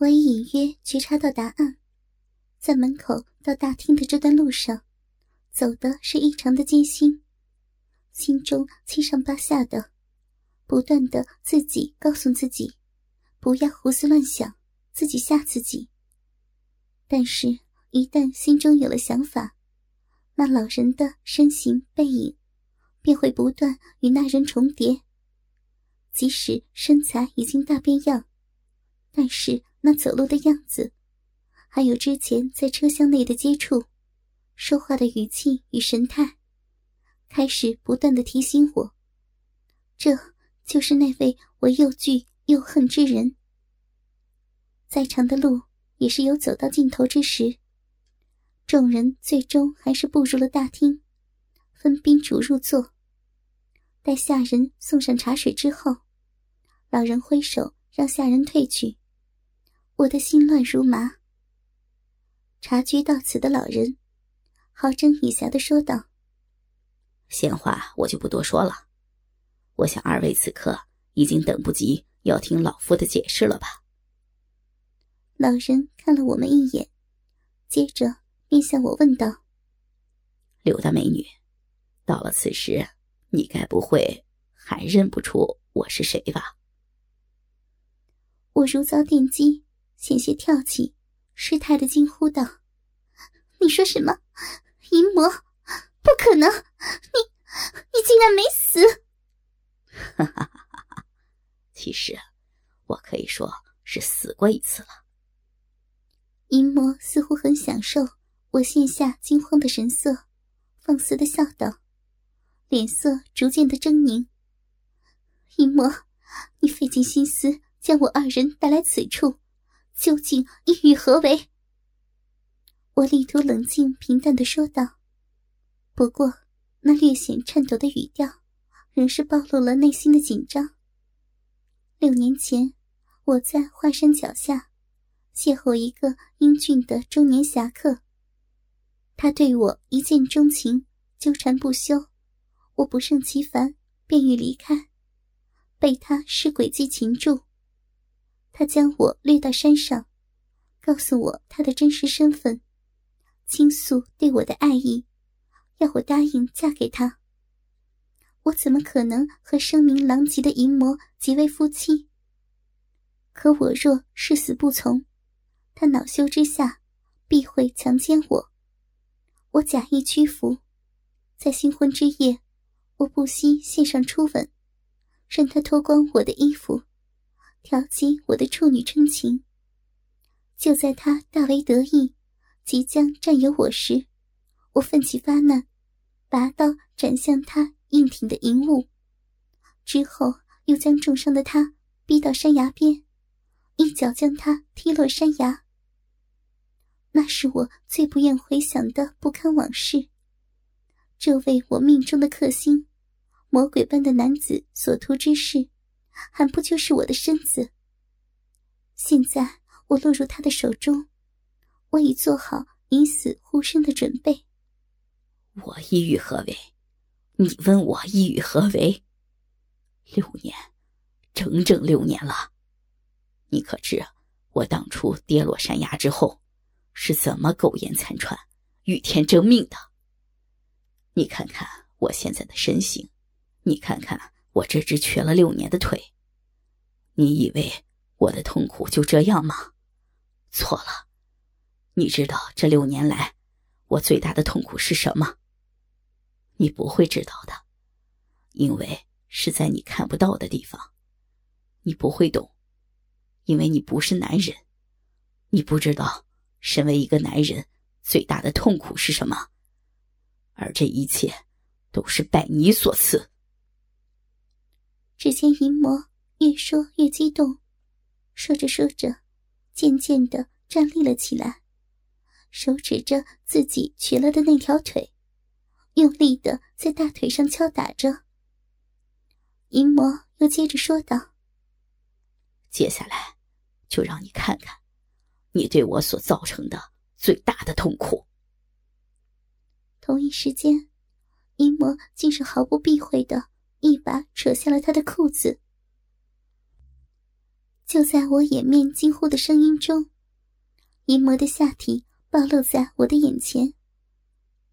我已隐约觉察到答案，在门口到大厅的这段路上，走的是异常的艰辛，心中七上八下的，不断的自己告诉自己，不要胡思乱想，自己吓自己。但是，一旦心中有了想法，那老人的身形背影，便会不断与那人重叠。即使身材已经大变样，但是那走路的样子，还有之前在车厢内的接触、说话的语气与神态，开始不断的提醒我，这就是那位我又惧又恨之人。再长的路也是有走到尽头之时，众人最终还是步入了大厅，分宾主入座。待下人送上茶水之后。老人挥手让下人退去，我的心乱如麻。察觉到此的老人，好整以暇的说道：“闲话我就不多说了，我想二位此刻已经等不及要听老夫的解释了吧？”老人看了我们一眼，接着便向我问道：“柳大美女，到了此时，你该不会还认不出我是谁吧？”我如遭电击，险些跳起，失态的惊呼道：“你说什么？淫魔？不可能！你，你竟然没死！”哈哈哈哈哈！其实，我可以说是死过一次了。淫魔似乎很享受我现下惊慌的神色，放肆的笑道，脸色逐渐的狰狞。淫魔，你费尽心思。将我二人带来此处，究竟意欲何为？我力图冷静平淡的说道，不过那略显颤抖的语调，仍是暴露了内心的紧张。六年前，我在华山脚下邂逅一个英俊的中年侠客，他对我一见钟情，纠缠不休，我不胜其烦，便欲离开，被他施诡计擒住。他将我掠到山上，告诉我他的真实身份，倾诉对我的爱意，要我答应嫁给他。我怎么可能和声名狼藉的淫魔结为夫妻？可我若誓死不从，他恼羞之下必会强奸我。我假意屈服，在新婚之夜，我不惜献上初吻，让他脱光我的衣服。挑起我的处女真情。就在他大为得意，即将占有我时，我奋起发难，拔刀斩向他硬挺的银物，之后又将重伤的他逼到山崖边，一脚将他踢落山崖。那是我最不愿回想的不堪往事。这位我命中的克星，魔鬼般的男子所图之事。还不就是我的身子？现在我落入他的手中，我已做好以死护身的准备。我意欲何为？你问我意欲何为？六年，整整六年了。你可知我当初跌落山崖之后，是怎么苟延残喘、与天争命的？你看看我现在的身形，你看看。我这只瘸了六年的腿，你以为我的痛苦就这样吗？错了，你知道这六年来我最大的痛苦是什么？你不会知道的，因为是在你看不到的地方。你不会懂，因为你不是男人，你不知道身为一个男人最大的痛苦是什么。而这一切都是拜你所赐。只见淫魔越说越激动，说着说着，渐渐的站立了起来，手指着自己瘸了的那条腿，用力的在大腿上敲打着。淫魔又接着说道：“接下来，就让你看看，你对我所造成的最大的痛苦。”同一时间，淫魔竟是毫不避讳的。一把扯下了他的裤子，就在我掩面惊呼的声音中，淫魔的下体暴露在我的眼前。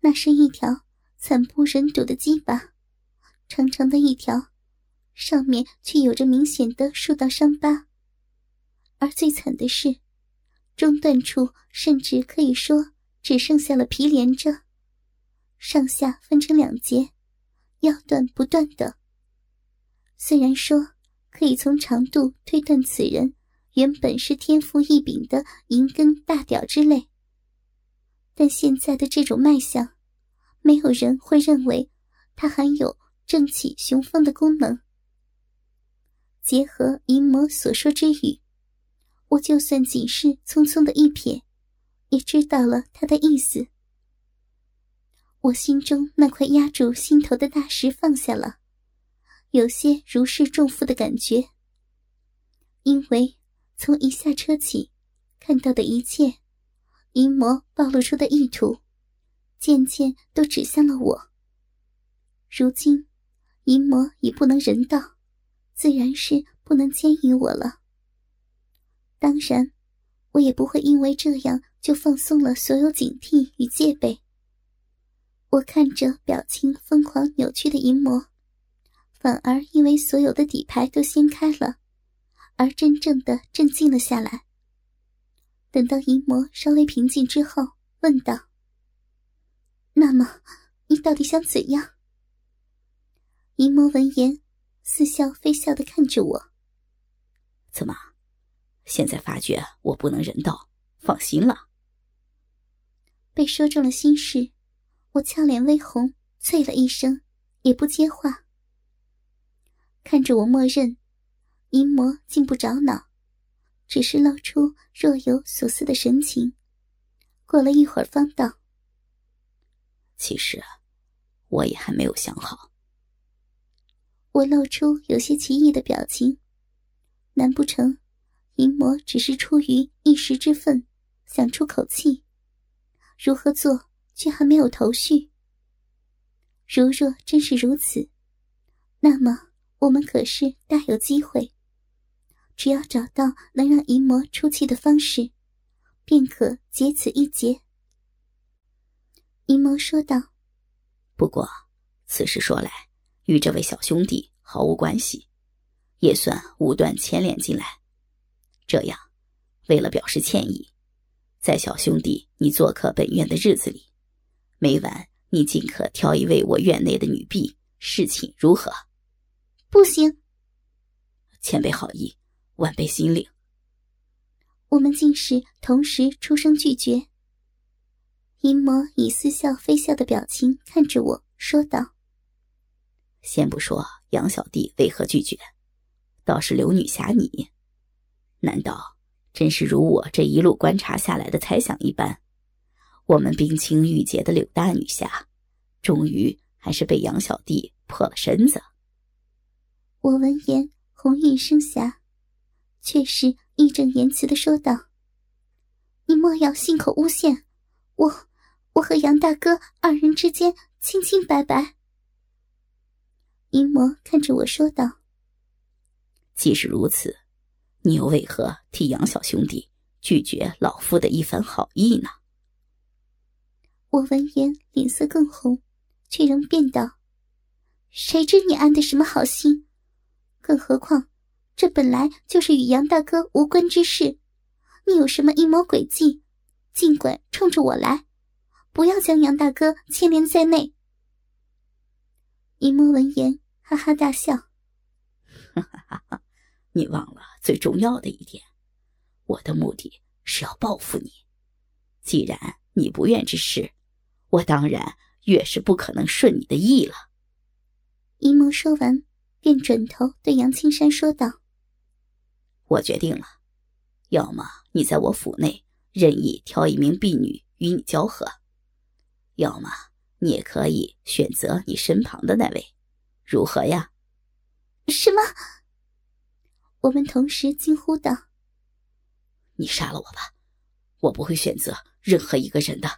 那是一条惨不忍睹的鸡巴，长长的一条，上面却有着明显的数道伤疤。而最惨的是，中段处甚至可以说只剩下了皮连着，上下分成两截，要断不断的。虽然说可以从长度推断此人原本是天赋异禀的银根大屌之类，但现在的这种脉象，没有人会认为他含有正气雄风的功能。结合淫魔所说之语，我就算仅是匆匆的一瞥，也知道了他的意思。我心中那块压住心头的大石放下了。有些如释重负的感觉，因为从一下车起，看到的一切，淫魔暴露出的意图，渐渐都指向了我。如今，淫魔已不能人道，自然是不能奸淫我了。当然，我也不会因为这样就放松了所有警惕与戒备。我看着表情疯狂扭曲的淫魔。反而因为所有的底牌都掀开了，而真正的镇静了下来。等到淫魔稍微平静之后，问道：“那么，你到底想怎样？”淫魔闻言，似笑非笑的看着我：“怎么，现在发觉我不能人道，放心了？”被说中了心事，我俏脸微红，啐了一声，也不接话。看着我默认，淫魔竟不着脑，只是露出若有所思的神情。过了一会儿，方道：“其实，我也还没有想好。”我露出有些奇异的表情。难不成，淫魔只是出于一时之愤，想出口气？如何做，却还没有头绪。如若真是如此，那么……我们可是大有机会，只要找到能让淫魔出气的方式，便可结此一劫。淫魔说道：“不过，此事说来，与这位小兄弟毫无关系，也算无端牵连进来。这样，为了表示歉意，在小兄弟你做客本院的日子里，每晚你尽可挑一位我院内的女婢侍寝，如何？”不行，前辈好意，晚辈心领。我们竟是同时出声拒绝。淫魔以似笑非笑的表情看着我说道：“先不说杨小弟为何拒绝，倒是刘女侠你，难道真是如我这一路观察下来的猜想一般？我们冰清玉洁的柳大女侠，终于还是被杨小弟破了身子？”我闻言，红晕生霞，却是义正言辞的说道：“你莫要信口诬陷，我我和杨大哥二人之间清清白白。”淫魔看着我说道：“既是如此，你又为何替杨小兄弟拒绝老夫的一番好意呢？”我闻言脸色更红，却仍辩道：“谁知你安的什么好心？”更何况，这本来就是与杨大哥无关之事。你有什么阴谋诡计，尽管冲着我来，不要将杨大哥牵连在内。一摸闻言，哈哈大笑：“哈哈哈！你忘了最重要的一点，我的目的是要报复你。既然你不愿之事，我当然越是不可能顺你的意了。”淫魔说完。便转头对杨青山说道：“我决定了，要么你在我府内任意挑一名婢女与你交合，要么你也可以选择你身旁的那位，如何呀？”什么？我们同时惊呼道：“你杀了我吧，我不会选择任何一个人的。”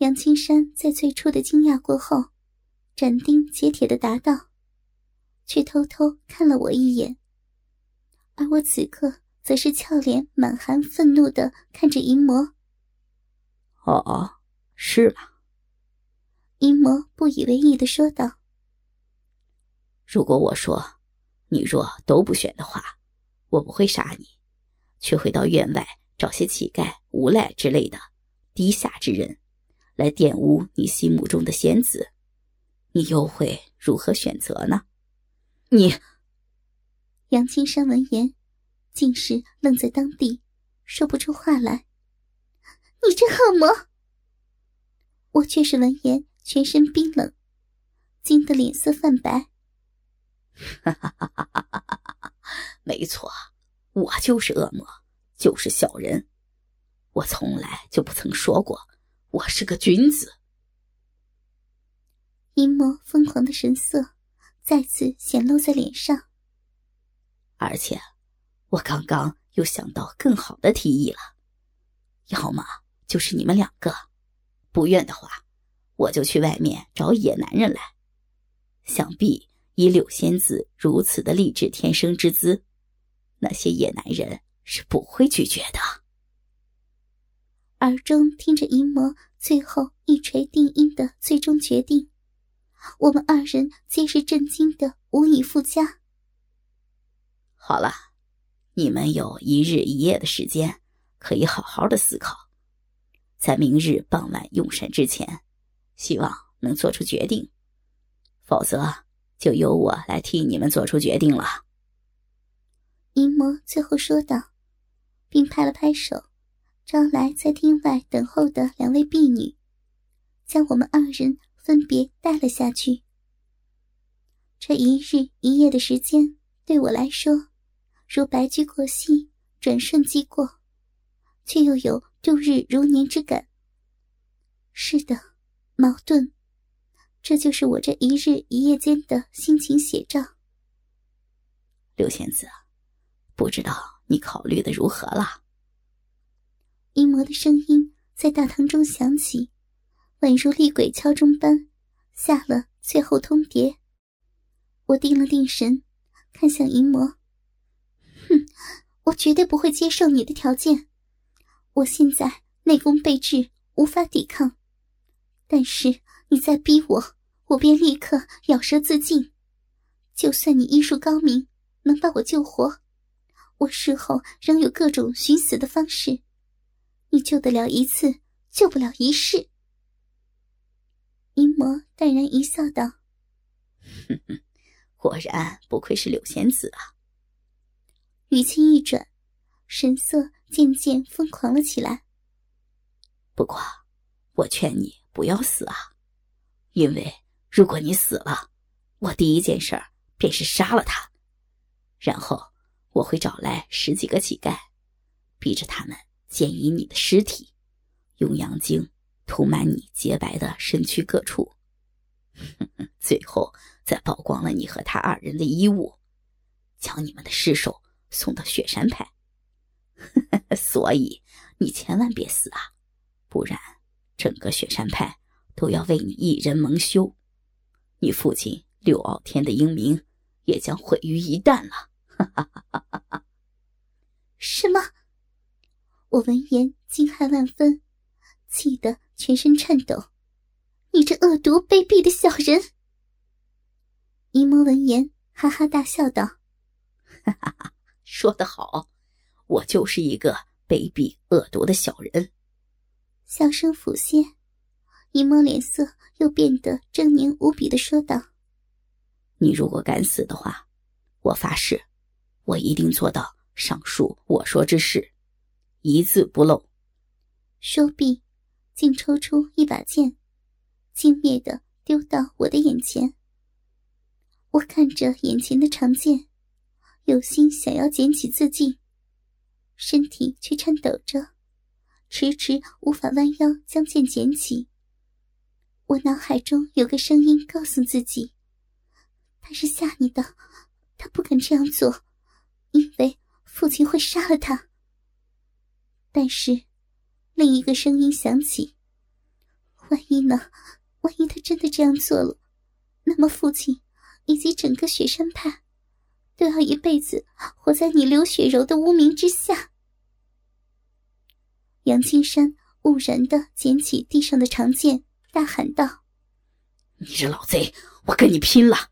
杨青山在最初的惊讶过后，斩钉截铁的答道。却偷偷看了我一眼，而我此刻则是俏脸满含愤怒的看着淫魔。哦，是吗？淫魔不以为意的说道：“如果我说你若都不选的话，我不会杀你，却会到院外找些乞丐、无赖之类的低下之人，来玷污你心目中的仙子，你又会如何选择呢？”你。杨青山闻言，竟是愣在当地，说不出话来。你这恶魔！我却是闻言全身冰冷，惊得脸色泛白。哈哈哈哈哈哈！没错，我就是恶魔，就是小人。我从来就不曾说过我是个君子。阴魔疯狂的神色再次显露在脸上。而且，我刚刚又想到更好的提议了，要么就是你们两个，不愿的话，我就去外面找野男人来。想必以柳仙子如此的励志天生之姿，那些野男人是不会拒绝的。耳中听着淫魔最后一锤定音的最终决定，我们二人皆是震惊的无以复加。好了，你们有一日一夜的时间，可以好好的思考，在明日傍晚用膳之前，希望能做出决定，否则就由我来替你们做出决定了。淫魔最后说道，并拍了拍手，招来在厅外等候的两位婢女，将我们二人分别带了下去。这一日一夜的时间，对我来说。如白驹过隙，转瞬即过，却又有度日如年之感。是的，矛盾，这就是我这一日一夜间的心情写照。刘仙子，不知道你考虑的如何了？淫魔的声音在大堂中响起，宛如厉鬼敲钟般，下了最后通牒。我定了定神，看向淫魔。哼，我绝对不会接受你的条件。我现在内功备至，无法抵抗。但是你再逼我，我便立刻咬舌自尽。就算你医术高明，能把我救活，我事后仍有各种寻死的方式。你救得了一次，救不了一世。阴魔淡然一笑，道：“，果然不愧是柳仙子啊。”语气一转，神色渐渐疯狂了起来。不过，我劝你不要死啊，因为如果你死了，我第一件事便是杀了他，然后我会找来十几个乞丐，逼着他们奸淫你的尸体，用阳精涂满你洁白的身躯各处，最后再曝光了你和他二人的衣物，将你们的尸首。送到雪山派，所以你千万别死啊，不然整个雪山派都要为你一人蒙羞，你父亲六傲天的英名也将毁于一旦了。什么？我闻言惊骇万分，气得全身颤抖。你这恶毒卑鄙的小人！姨母闻言哈哈大笑道：“哈哈哈。”说得好，我就是一个卑鄙恶毒的小人。笑声浮现，姨母脸色又变得狰狞无比的说道：“你如果敢死的话，我发誓，我一定做到上述我说之事，一字不漏。”说毕，竟抽出一把剑，轻蔑的丢到我的眼前。我看着眼前的长剑。有心想要捡起自尽，身体却颤抖着，迟迟无法弯腰将剑捡起。我脑海中有个声音告诉自己：“他是吓你的，他不敢这样做，因为父亲会杀了他。”但是，另一个声音响起：“万一呢？万一他真的这样做了，那么父亲以及整个雪山派……”都要一辈子活在你刘雪柔的污名之下。杨青山兀然的捡起地上的长剑，大喊道：“你这老贼，我跟你拼了！”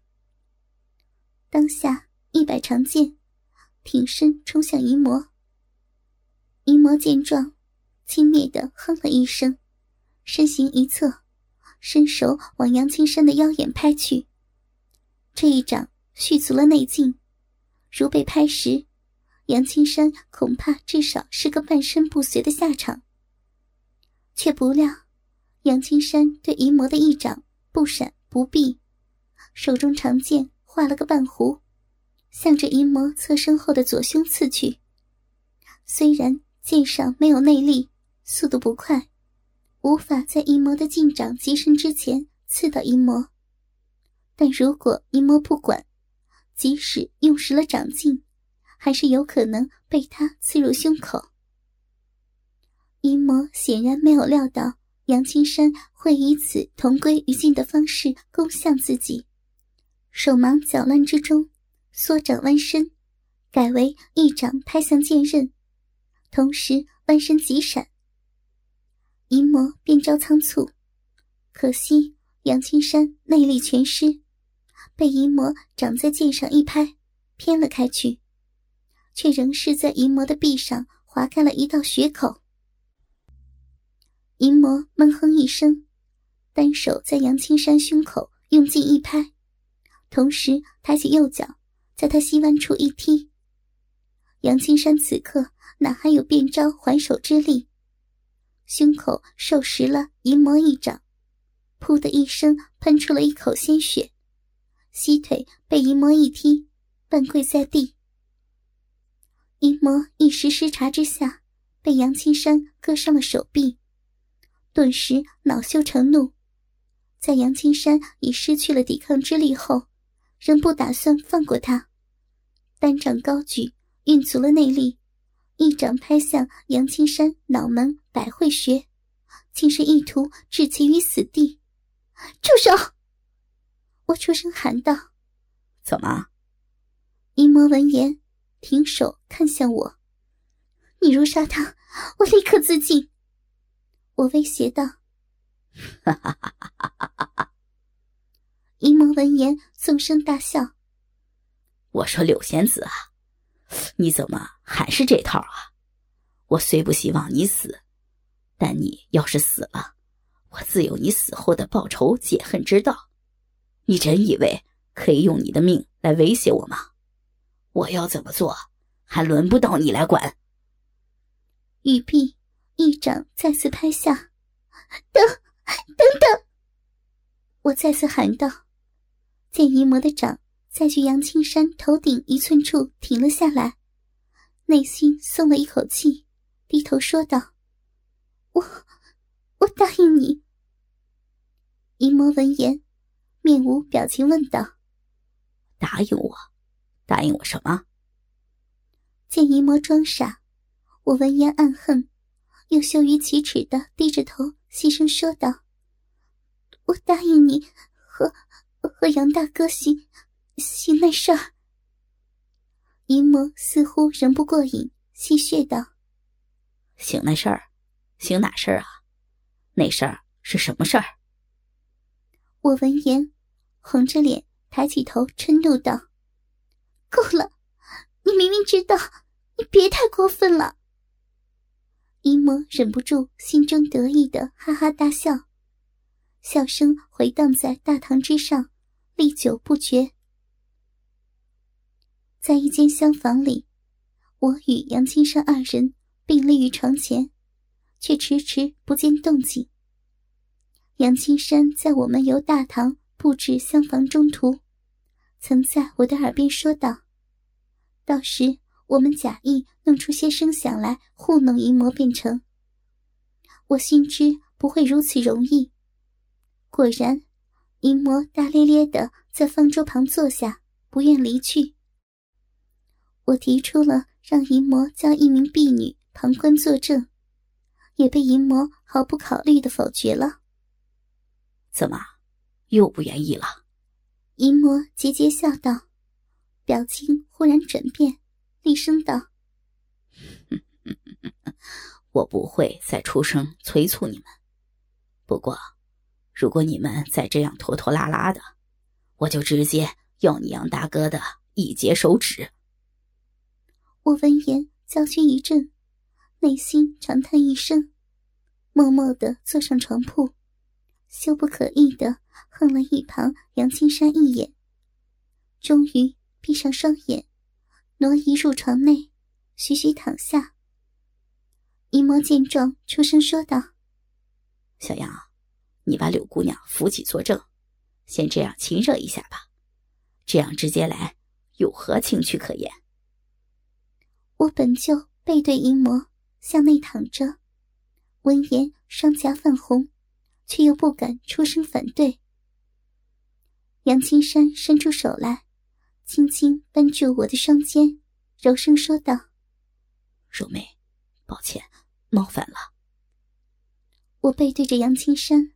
当下一摆长剑，挺身冲向淫魔。淫魔见状，轻蔑的哼了一声，身形一侧，伸手往杨青山的腰眼拍去。这一掌蓄足了内劲，如被拍时。杨青山恐怕至少是个半身不遂的下场，却不料杨青山对淫魔的一掌不闪不避，手中长剑画了个半弧，向着淫魔侧身后的左胸刺去。虽然剑上没有内力，速度不快，无法在淫魔的劲掌极深之前刺到淫魔，但如果淫魔不管，即使用实了掌劲。还是有可能被他刺入胸口。淫魔显然没有料到杨青山会以此同归于尽的方式攻向自己，手忙脚乱之中，缩掌弯身，改为一掌拍向剑刃，同时弯身急闪。淫魔变招仓促，可惜杨青山内力全失，被淫魔掌在剑上一拍，偏了开去。却仍是在淫魔的臂上划开了一道血口。淫魔闷哼一声，单手在杨青山胸口用劲一拍，同时抬起右脚，在他膝弯处一踢。杨青山此刻哪还有变招还手之力？胸口受实了淫魔一掌，噗的一声喷出了一口鲜血，膝腿被淫魔一踢，半跪在地。淫魔一时失察之下，被杨青山割伤了手臂，顿时恼羞成怒，在杨青山已失去了抵抗之力后，仍不打算放过他，单掌高举，运足了内力，一掌拍向杨青山脑门百会穴，竟是意图置其于死地。住手！我出声喊道：“怎么？”淫魔闻言。停手，看向我。你如杀他，我立刻自尽。我威胁道。哈哈哈哈哈哈！淫魔闻言，纵声大笑。我说柳仙子啊，你怎么还是这套啊？我虽不希望你死，但你要是死了，我自有你死后的报仇解恨之道。你真以为可以用你的命来威胁我吗？我要怎么做，还轮不到你来管。玉璧一掌再次拍下，等，等等！我再次喊道。见淫魔的掌在距杨青山头顶一寸处停了下来，内心松了一口气，低头说道：“我，我答应你。”淫魔闻言，面无表情问道：“答应我？”答应我什么？见淫魔装傻，我闻言暗恨，又羞于启齿的低着头细声说道：“我答应你和和杨大哥行行那事儿。”淫魔似乎仍不过瘾，戏谑道：“行那事儿，行哪事儿啊？那事儿是什么事儿？”我闻言，红着脸抬起头，嗔怒道。够了！你明明知道，你别太过分了。姨母忍不住心中得意的哈哈大笑，笑声回荡在大堂之上，历久不绝。在一间厢房里，我与杨青山二人并立于床前，却迟迟不见动静。杨青山在我们由大堂布置厢房中途。曾在我的耳边说道：“到时我们假意弄出些声响来糊弄淫魔，便成。”我心知不会如此容易。果然，淫魔大咧咧的在方桌旁坐下，不愿离去。我提出了让淫魔叫一名婢女旁观作证，也被淫魔毫不考虑的否决了。怎么，又不愿意了？淫魔桀桀笑道：“表情忽然转变，厉声道：“我不会再出声催促你们。不过，如果你们再这样拖拖拉拉的，我就直接要你杨大哥的一截手指。”我闻言，娇躯一震，内心长叹一声，默默的坐上床铺，羞不可抑的横了一旁杨青山一眼，终于闭上双眼，挪移入床内，徐徐躺下。姨嬷见状，出声说道：“小杨，你把柳姑娘扶起坐正，先这样亲热一下吧，这样直接来，有何情趣可言？”我本就背对淫魔，向内躺着，闻言双颊泛红，却又不敢出声反对。杨青山伸出手来，轻轻扳住我的双肩，柔声说道：“柔妹，抱歉，冒犯了。”我背对着杨青山，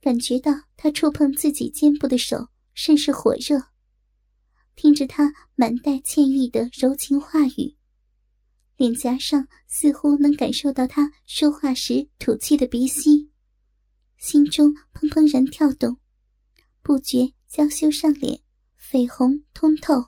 感觉到他触碰自己肩部的手甚是火热，听着他满带歉意的柔情话语。脸颊上似乎能感受到他说话时吐气的鼻息，心中怦怦然跳动，不觉娇羞上脸，绯红通透。